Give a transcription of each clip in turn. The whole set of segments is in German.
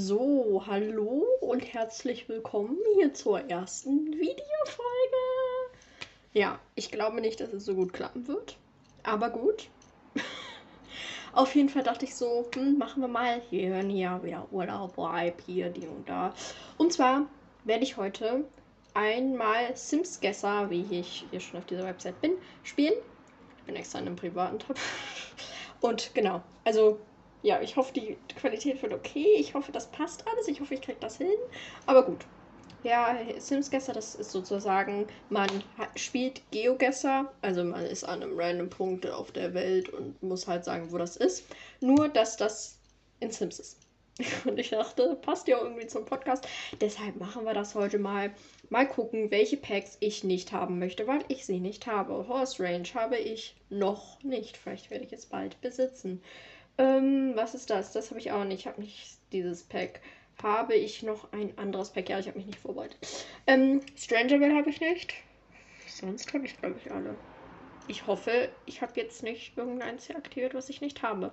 So, hallo und herzlich willkommen hier zur ersten Videofolge. Ja, ich glaube nicht, dass es so gut klappen wird, aber gut. Auf jeden Fall dachte ich so, hm, machen wir mal. Wir hören hier wieder Urlaub, Vibe, hier, die und da. Und zwar werde ich heute einmal Sims Guesser, wie ich hier schon auf dieser Website bin, spielen. Ich bin extra in einem privaten Tab. Und genau, also ja, ich hoffe, die Qualität wird okay. Ich hoffe, das passt alles. Ich hoffe, ich kriege das hin. Aber gut. Ja, Sims Guesser, das ist sozusagen, man spielt Geogesser, also man ist an einem random Punkt auf der Welt und muss halt sagen, wo das ist. Nur, dass das in Sims ist. Und ich dachte, passt ja irgendwie zum Podcast. Deshalb machen wir das heute mal. Mal gucken, welche Packs ich nicht haben möchte, weil ich sie nicht habe. Horse Range habe ich noch nicht. Vielleicht werde ich es bald besitzen. Ähm, was ist das? Das habe ich auch nicht. Ich habe nicht dieses Pack. Habe ich noch ein anderes Pack? Ja, ich habe mich nicht vorbereitet. Ähm, Strangerville habe ich nicht. Sonst habe ich, glaube ich, alle. Ich hoffe, ich habe jetzt nicht irgendeins hier aktiviert, was ich nicht habe.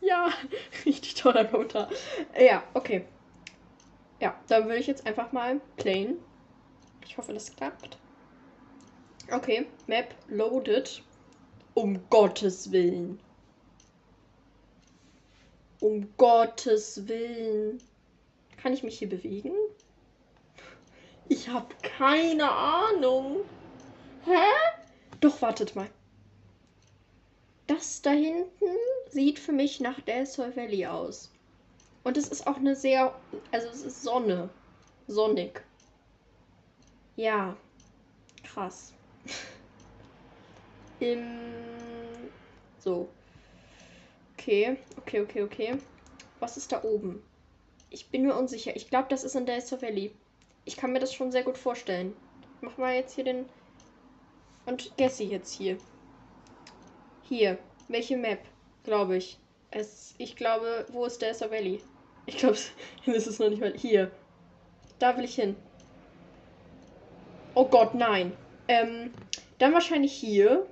Ja, richtig toller Notar. Ja, okay. Ja, dann würde ich jetzt einfach mal playen. Ich hoffe, das klappt. Okay, Map loaded. Um Gottes Willen. Um Gottes Willen. Kann ich mich hier bewegen? Ich habe keine Ahnung. Hä? Doch, wartet mal. Das da hinten sieht für mich nach Del Sol Valley aus. Und es ist auch eine sehr. Also, es ist Sonne. Sonnig. Ja. Krass. Im. So. Okay, okay, okay, okay. Was ist da oben? Ich bin mir unsicher. Ich glaube, das ist in Delta Valley. Ich kann mir das schon sehr gut vorstellen. Mach mal jetzt hier den. Und Gessi jetzt hier. Hier. Welche Map? Glaube ich. Es, ich glaube, wo ist Delta Valley? Ich glaube, es ist noch nicht mal. Hier. Da will ich hin. Oh Gott, nein. Ähm, dann wahrscheinlich hier.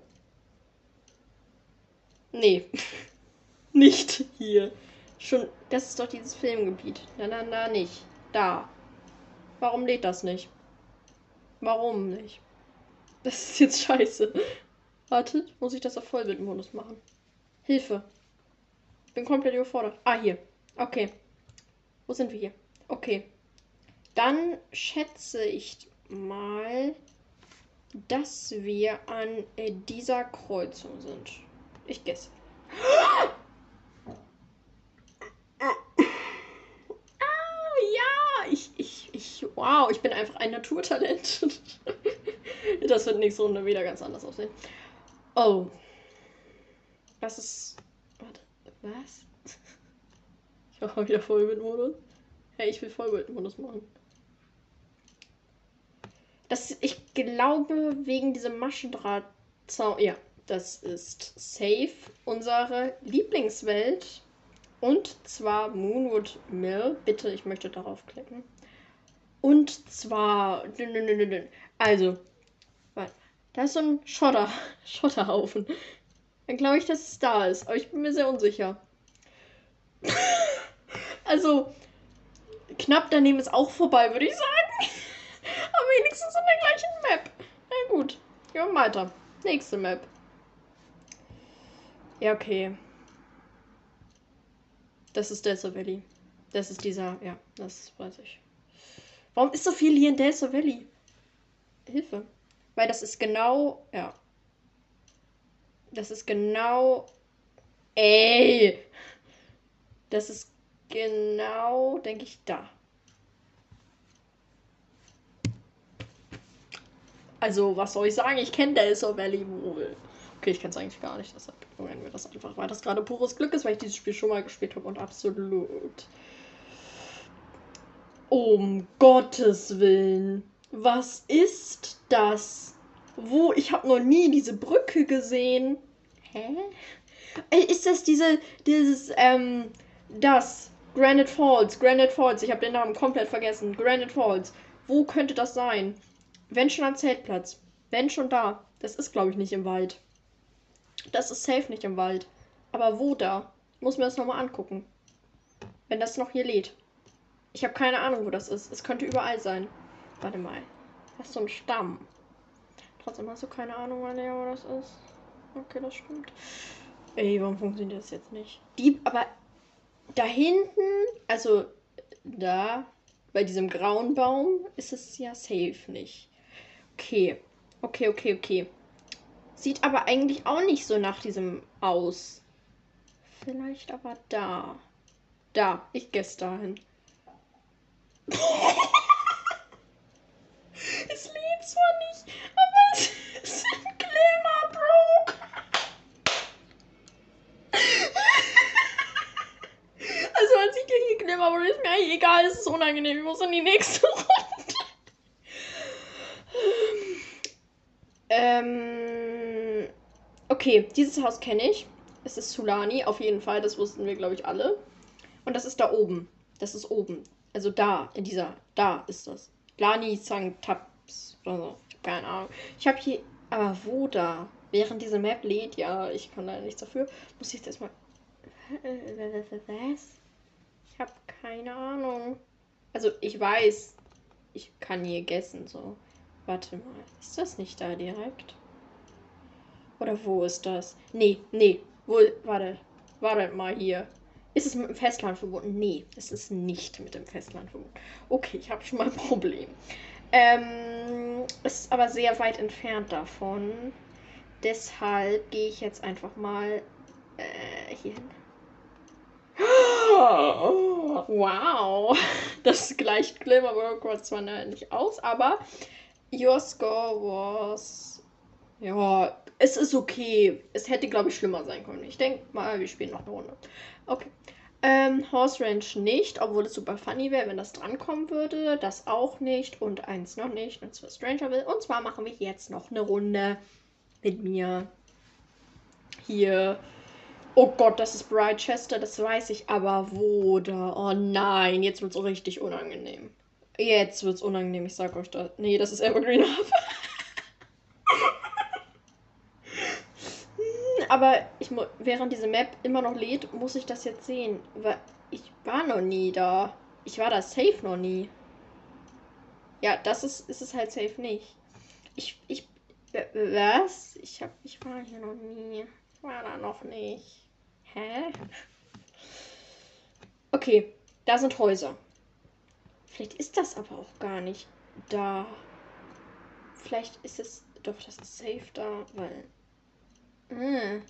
Nee. nicht hier. Schon, das ist doch dieses Filmgebiet. Na, na, na, nicht. Da. Warum lädt das nicht? Warum nicht? Das ist jetzt scheiße. Wartet, muss ich das auf Vollbildmodus machen? Hilfe. Ich bin komplett überfordert. Ah, hier. Okay. Wo sind wir hier? Okay. Dann schätze ich mal, dass wir an äh, dieser Kreuzung sind. Ich gesse. Ah, ja, ich, ich, ich, wow, ich bin einfach ein Naturtalent. das wird nächste Runde wieder ganz anders aussehen. Oh. Was ist. Warte, was? Ich mache wieder Vollbildmodus. Hey, ich will Vollbildmodus machen. Das, ich glaube, wegen diesem Maschendrahtzaun. Ja, das ist Safe, unsere Lieblingswelt. Und zwar Moonwood Mill. Bitte, ich möchte darauf klicken. Und zwar. Also. Da ist so ein Schotter, Schotterhaufen. Dann glaube ich, dass es da ist. Aber ich bin mir sehr unsicher. also. Knapp daneben ist auch vorbei, würde ich sagen. Aber wenigstens in der gleichen Map. Na gut. Gehen wir weiter. Nächste Map. Ja, okay. Das ist Delta Valley. Das ist dieser, ja, das weiß ich. Warum ist so viel hier in Delta Valley? Hilfe. Weil das ist genau, ja. Das ist genau. Ey! Das ist genau, denke ich, da. Also, was soll ich sagen? Ich kenne Delta Valley wohl. Okay, ich kenne es eigentlich gar nicht, deshalb ignorieren wir das einfach, weil das gerade pures Glück ist, weil ich dieses Spiel schon mal gespielt habe und absolut. Um Gottes Willen. Was ist das? Wo? Ich habe noch nie diese Brücke gesehen. Hä? Ist das diese, dieses, ähm, das? Granite Falls, Granite Falls, ich habe den Namen komplett vergessen. Granite Falls. Wo könnte das sein? Wenn schon am Zeltplatz. Wenn schon da. Das ist, glaube ich, nicht im Wald. Das ist safe nicht im Wald. Aber wo da? Muss mir das nochmal angucken. Wenn das noch hier lädt. Ich habe keine Ahnung, wo das ist. Es könnte überall sein. Warte mal. Das ist so ein Stamm. Trotzdem hast du keine Ahnung, wo das ist. Okay, das stimmt. Ey, warum funktioniert das jetzt nicht? Die, aber da hinten, also da, bei diesem grauen Baum, ist es ja safe nicht. Okay, okay, okay, okay. Sieht aber eigentlich auch nicht so nach diesem aus. Vielleicht aber da. Da, ich geh's dahin. es lädt zwar nicht, aber es ist ein Glimmerbrook. also man sieht ja hier Glimmerbrook, ist mir eigentlich egal, es ist unangenehm. Ich muss in die nächste Runde. ähm, okay, dieses Haus kenne ich. Es ist Sulani, auf jeden Fall, das wussten wir, glaube ich, alle. Und das ist da oben. Das ist oben. Also da, in dieser, da ist das. Lani Taps oder so. Ich habe keine Ahnung. Ich habe hier, aber wo da? Während diese Map lädt, ja, ich kann leider nichts dafür. Muss ich jetzt erstmal. Was? Ich habe keine Ahnung. Also ich weiß, ich kann hier gessen, so. Warte mal, ist das nicht da direkt? Oder wo ist das? Nee, nee, wo, warte, warte mal hier. Ist es mit dem Festland verbunden? Nee, es ist nicht mit dem Festland verbunden. Okay, ich habe schon mal ein Problem. Ähm, ist aber sehr weit entfernt davon. Deshalb gehe ich jetzt einfach mal äh, hier hin. Wow, das gleicht Glimmerwork zwar nicht aus, aber your score was. Ja, es ist okay. Es hätte, glaube ich, schlimmer sein können. Ich denke mal, wir spielen noch eine Runde. Okay. Ähm, Horse Ranch nicht, obwohl es super funny wäre, wenn das drankommen würde. Das auch nicht und eins noch nicht, und zwar Stranger will. Und zwar machen wir jetzt noch eine Runde mit mir. Hier. Oh Gott, das ist Chester, das weiß ich, aber wo da? Oh nein, jetzt wird es richtig unangenehm. Jetzt wird es unangenehm, ich sag euch das. Nee, das ist Evergreen Hub. Aber ich während diese Map immer noch lädt, muss ich das jetzt sehen. Weil ich war noch nie da. Ich war da safe noch nie. Ja, das ist, ist es halt safe nicht. Ich, ich, was? Ich hab, ich war hier noch nie. Ich war da noch nicht. Hä? Okay, da sind Häuser. Vielleicht ist das aber auch gar nicht da. Vielleicht ist es, doch, das ist safe da, weil hm.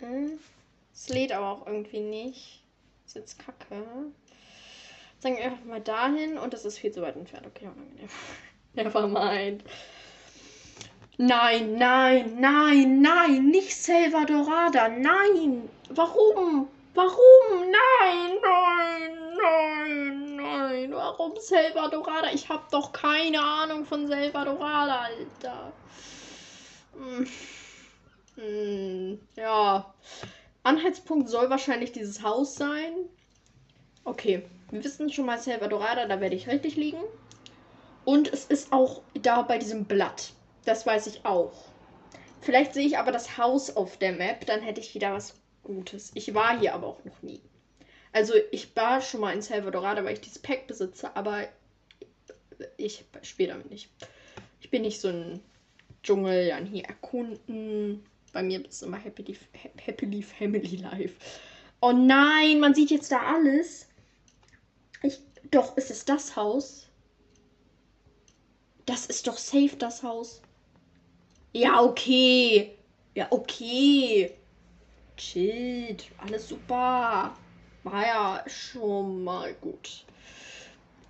Hm. Es lädt aber auch irgendwie nicht. Ist jetzt kacke. Sagen wir einfach mal dahin und das ist viel zu weit entfernt. Okay, unangenehm. Nevermind. Nein, nein, nein, nein, nicht Salvadorada, nein. Warum? Warum? Nein, nein, nein, nein. Warum Salvadorada? Ich hab doch keine Ahnung von Salvadorada, Alter. Hm. Hm, ja. Anhaltspunkt soll wahrscheinlich dieses Haus sein. Okay, wir wissen schon mal Salvadorada, da werde ich richtig liegen. Und es ist auch da bei diesem Blatt. Das weiß ich auch. Vielleicht sehe ich aber das Haus auf der Map, dann hätte ich wieder was Gutes. Ich war hier aber auch noch nie. Also ich war schon mal in Salvadorada, weil ich dieses Pack besitze, aber ich spiele damit nicht. Ich bin nicht so ein Dschungel, dann hier erkunden. Bei mir ist immer Happily, Happily Family Life. Oh nein, man sieht jetzt da alles. Ich, doch, ist es das Haus? Das ist doch safe, das Haus. Ja, okay. Ja, okay. Chillt. Alles super. War ja schon mal gut.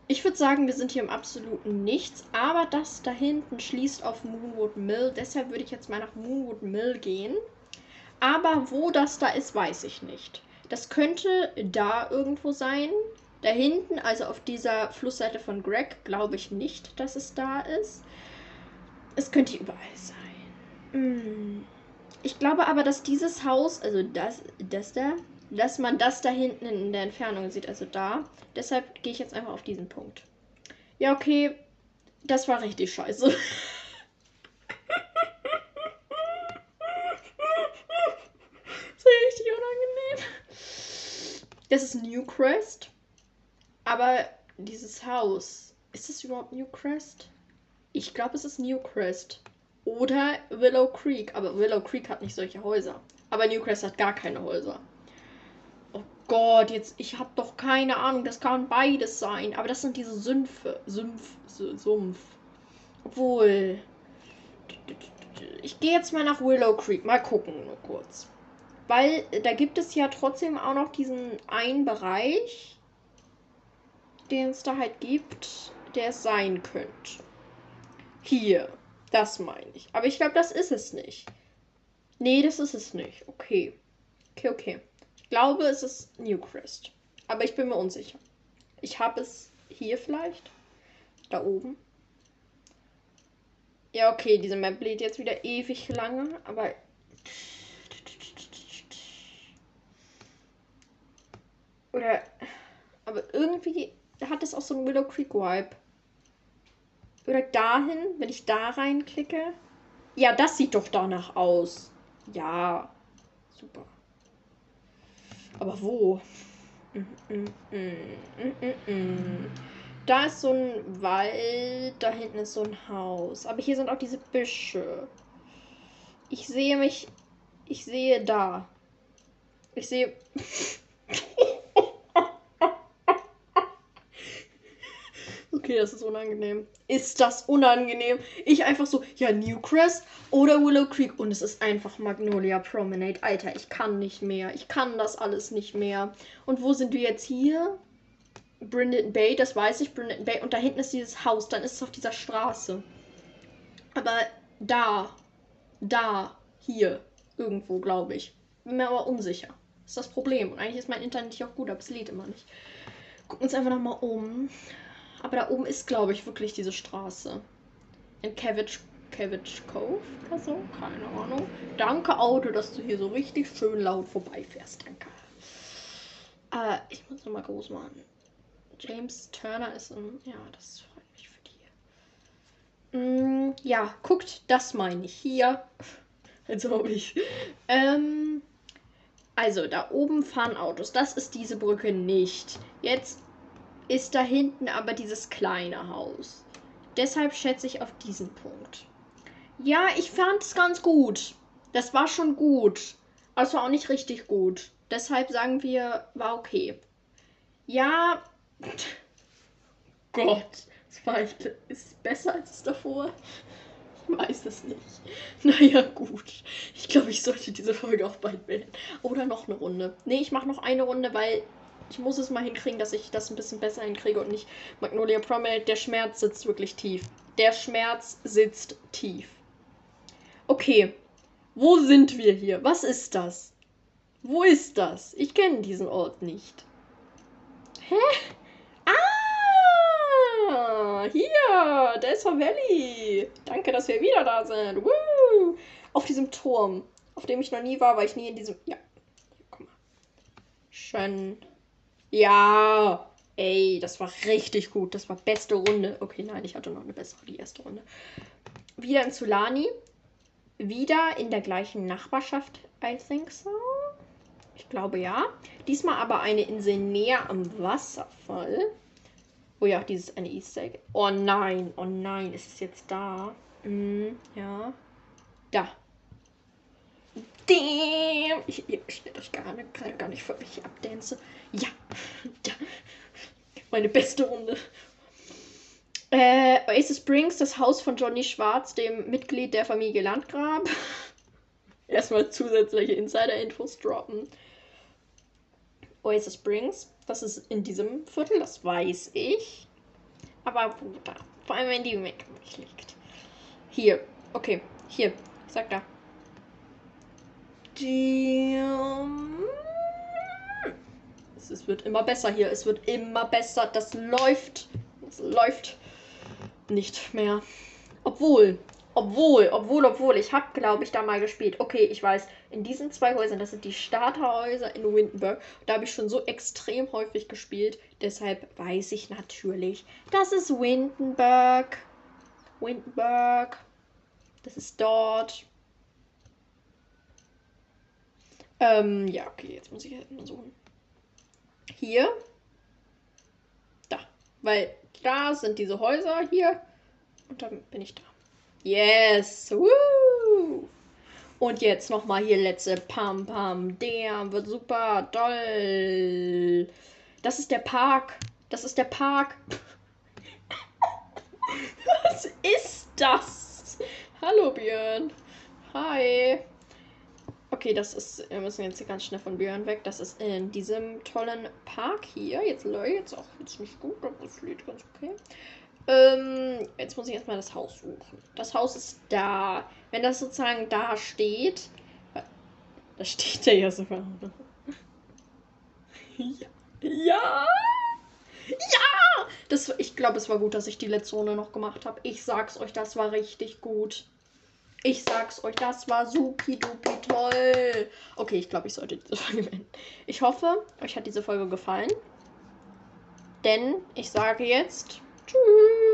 Ich würde sagen, wir sind hier im absoluten Nichts, aber das da hinten schließt auf Moonwood Mill. Deshalb würde ich jetzt mal nach Moonwood Mill gehen. Aber wo das da ist, weiß ich nicht. Das könnte da irgendwo sein. Da hinten, also auf dieser Flussseite von Greg, glaube ich nicht, dass es da ist. Es könnte überall sein. Hm. Ich glaube aber, dass dieses Haus, also das, das da, dass man das da hinten in der Entfernung sieht, also da. Deshalb gehe ich jetzt einfach auf diesen Punkt. Ja, okay, das war richtig scheiße. das ist richtig unangenehm. Das ist Newcrest. Aber dieses Haus, ist das überhaupt Newcrest? Ich glaube, es ist Newcrest. Oder Willow Creek. Aber Willow Creek hat nicht solche Häuser. Aber Newcrest hat gar keine Häuser. Gott, jetzt, ich habe doch keine Ahnung. Das kann beides sein. Aber das sind diese Sümpfe. Sümpf, Sumpf. Obwohl. Ich gehe jetzt mal nach Willow Creek. Mal gucken, nur kurz. Weil da gibt es ja trotzdem auch noch diesen einen Bereich, den es da halt gibt, der es sein könnte. Hier. Das meine ich. Aber ich glaube, das ist es nicht. Nee, das ist es nicht. Okay. Okay, okay. Ich glaube, es ist Newcrest. Aber ich bin mir unsicher. Ich habe es hier vielleicht. Da oben. Ja, okay, diese Map lädt jetzt wieder ewig lange, aber. Oder. Aber irgendwie hat es auch so einen Willow Creek Vibe. Oder dahin, wenn ich da reinklicke. Ja, das sieht doch danach aus. Ja, super. Aber wo? Da ist so ein Wald, da hinten ist so ein Haus. Aber hier sind auch diese Büsche. Ich sehe mich. Ich sehe da. Ich sehe. Okay, das ist unangenehm. Ist das unangenehm? Ich einfach so, ja, Newcrest oder Willow Creek. Und es ist einfach Magnolia Promenade. Alter, ich kann nicht mehr. Ich kann das alles nicht mehr. Und wo sind wir jetzt hier? Brindon Bay, das weiß ich, Brindon Bay. Und da hinten ist dieses Haus. Dann ist es auf dieser Straße. Aber da, da, hier, irgendwo, glaube ich. Bin mir aber unsicher. Ist das Problem. Und eigentlich ist mein Internet hier auch gut, aber es lädt immer nicht. Gucken uns einfach nochmal um. Aber da oben ist, glaube ich, wirklich diese Straße. In Cabbage, Cabbage Cove oder so. Keine Ahnung. Danke, Auto, dass du hier so richtig schön laut vorbeifährst. Danke. Äh, ich muss nochmal groß machen. James Turner ist ein. Ja, das freut mich für die. Mm, ja, guckt, das meine ich. Hier. Als ob ich. Ähm. Also, da oben fahren Autos. Das ist diese Brücke nicht. Jetzt ist da hinten aber dieses kleine Haus. Deshalb schätze ich auf diesen Punkt. Ja, ich fand es ganz gut. Das war schon gut. Aber es war auch nicht richtig gut. Deshalb sagen wir, war okay. Ja. Gott. Das war ist besser als davor. Ich weiß es nicht. Naja, gut. Ich glaube, ich sollte diese Folge auch bald beenden. Oder noch eine Runde. Nee, ich mache noch eine Runde, weil ich muss es mal hinkriegen, dass ich das ein bisschen besser hinkriege und nicht Magnolia Promenade. Der Schmerz sitzt wirklich tief. Der Schmerz sitzt tief. Okay. Wo sind wir hier? Was ist das? Wo ist das? Ich kenne diesen Ort nicht. Hä? Ah! Hier! Delta Valley! Danke, dass wir wieder da sind. Woo! Auf diesem Turm, auf dem ich noch nie war, weil ich nie in diesem. Ja. Guck mal. Schön. Ja, ey, das war richtig gut. Das war beste Runde. Okay, nein, ich hatte noch eine bessere, die erste Runde. Wieder in Zulani. Wieder in der gleichen Nachbarschaft, I think so. Ich glaube ja. Diesmal aber eine Insel näher am Wasserfall. Oh ja, dieses eine Easter Egg. Oh nein, oh nein, ist es jetzt da? Mm, ja. Da. Damn! Ich, ihr stellt euch gar nicht, gar nicht vor, wie ich abdance. Ja. ja. Meine beste Runde. Äh, Oasis Springs, das Haus von Johnny Schwarz, dem Mitglied der Familie Landgrab. Erstmal zusätzliche Insider-Infos droppen. Oasis Springs, das ist in diesem Viertel, das weiß ich. Aber wo? Vor allem, wenn die Make liegt. Hier, okay, hier, sag da. Es, es wird immer besser hier. Es wird immer besser. Das läuft. Es läuft nicht mehr. Obwohl, obwohl, obwohl, obwohl, ich habe, glaube ich, da mal gespielt. Okay, ich weiß, in diesen zwei Häusern, das sind die Starterhäuser in Windenburg, da habe ich schon so extrem häufig gespielt. Deshalb weiß ich natürlich, das ist Windenburg. Windenburg. Das ist dort. Ähm, ja, okay, jetzt muss ich halt mal suchen. Hier. Da. Weil da sind diese Häuser hier. Und dann bin ich da. Yes. Woo. Und jetzt nochmal hier letzte Pam Pam. Der wird super toll. Das ist der Park. Das ist der Park. Was ist das? Hallo Björn. Hi. Okay, das ist. Wir müssen jetzt ganz schnell von Björn weg. Das ist in diesem tollen Park hier. Jetzt läuft auch jetzt nicht gut, aber es lädt ganz okay. Ähm, jetzt muss ich erstmal das Haus suchen. Das Haus ist da. Wenn das sozusagen da steht. Da steht der ja sogar. ja. Ja! Ja! Das, ich glaube, es war gut, dass ich die letzte Runde noch gemacht habe. Ich sag's euch, das war richtig gut. Ich sag's euch, das war supi dupi toll. Okay, ich glaube, ich sollte diese Folge beenden. Ich hoffe, euch hat diese Folge gefallen. Denn ich sage jetzt Tschüss.